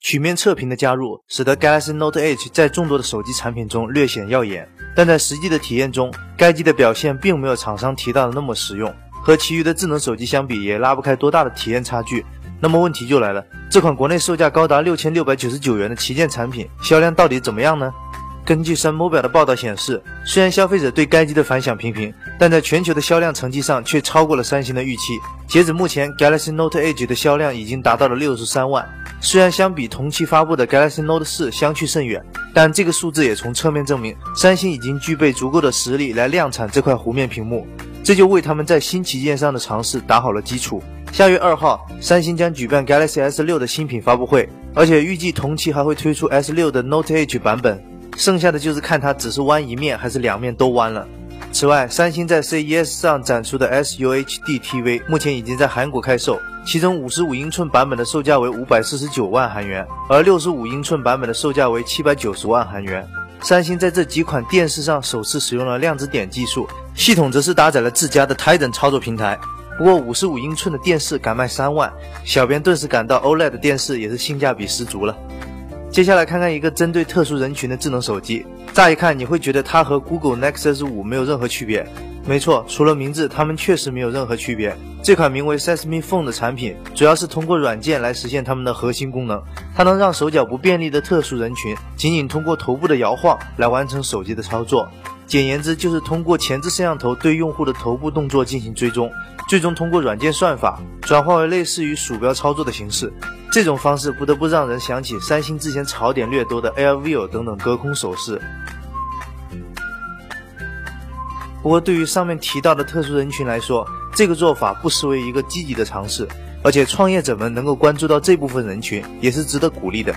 曲面测评的加入，使得 Galaxy Note Edge 在众多的手机产品中略显耀眼，但在实际的体验中，该机的表现并没有厂商提到的那么实用，和其余的智能手机相比，也拉不开多大的体验差距。那么问题就来了，这款国内售价高达六千六百九十九元的旗舰产品，销量到底怎么样呢？根据 Sun Mobile 的报道显示，虽然消费者对该机的反响平平，但在全球的销量成绩上却超过了三星的预期。截止目前，Galaxy Note Edge 的销量已经达到了六十三万。虽然相比同期发布的 Galaxy Note 4相去甚远，但这个数字也从侧面证明，三星已经具备足够的实力来量产这块弧面屏幕，这就为他们在新旗舰上的尝试打好了基础。下月二号，三星将举办 Galaxy S6 的新品发布会，而且预计同期还会推出 S6 的 Note Edge 版本。剩下的就是看它只是弯一面还是两面都弯了。此外，三星在 CES 上展出的 SUHD TV 目前已经在韩国开售，其中55英寸版本的售价为549万韩元，而65英寸版本的售价为790万韩元。三星在这几款电视上首次使用了量子点技术，系统则是搭载了自家的 Titan 操作平台。不过55英寸的电视敢卖三万，小编顿时感到 OLED 电视也是性价比十足了。接下来看看一个针对特殊人群的智能手机，乍一看你会觉得它和 Google Nexus 5没有任何区别。没错，除了名字，它们确实没有任何区别。这款名为 Sesame Phone 的产品，主要是通过软件来实现它们的核心功能。它能让手脚不便利的特殊人群，仅仅通过头部的摇晃来完成手机的操作。简言之，就是通过前置摄像头对用户的头部动作进行追踪，最终通过软件算法转化为类似于鼠标操作的形式。这种方式不得不让人想起三星之前槽点略多的 AirView 等等隔空手势。不过，对于上面提到的特殊人群来说，这个做法不失为一个积极的尝试，而且创业者们能够关注到这部分人群，也是值得鼓励的。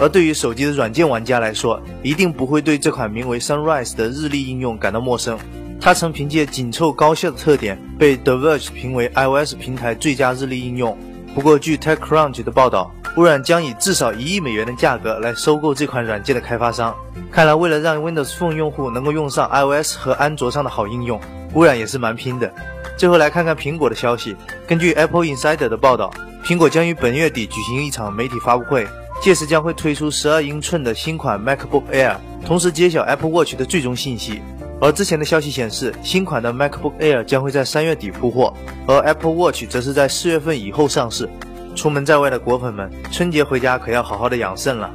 而对于手机的软件玩家来说，一定不会对这款名为 Sunrise 的日历应用感到陌生。它曾凭借紧凑高效的特点，被 The Verge 评为 iOS 平台最佳日历应用。不过，据 TechCrunch 的报道，微软将以至少一亿美元的价格来收购这款软件的开发商。看来，为了让 Windows Phone 用户能够用上 iOS 和安卓上的好应用，微软也是蛮拼的。最后来看看苹果的消息。根据 Apple Insider 的报道，苹果将于本月底举行一场媒体发布会，届时将会推出12英寸的新款 MacBook Air，同时揭晓 Apple Watch 的最终信息。而之前的消息显示，新款的 MacBook Air 将会在三月底铺货，而 Apple Watch 则是在四月份以后上市。出门在外的果粉们，春节回家可要好好的养肾了。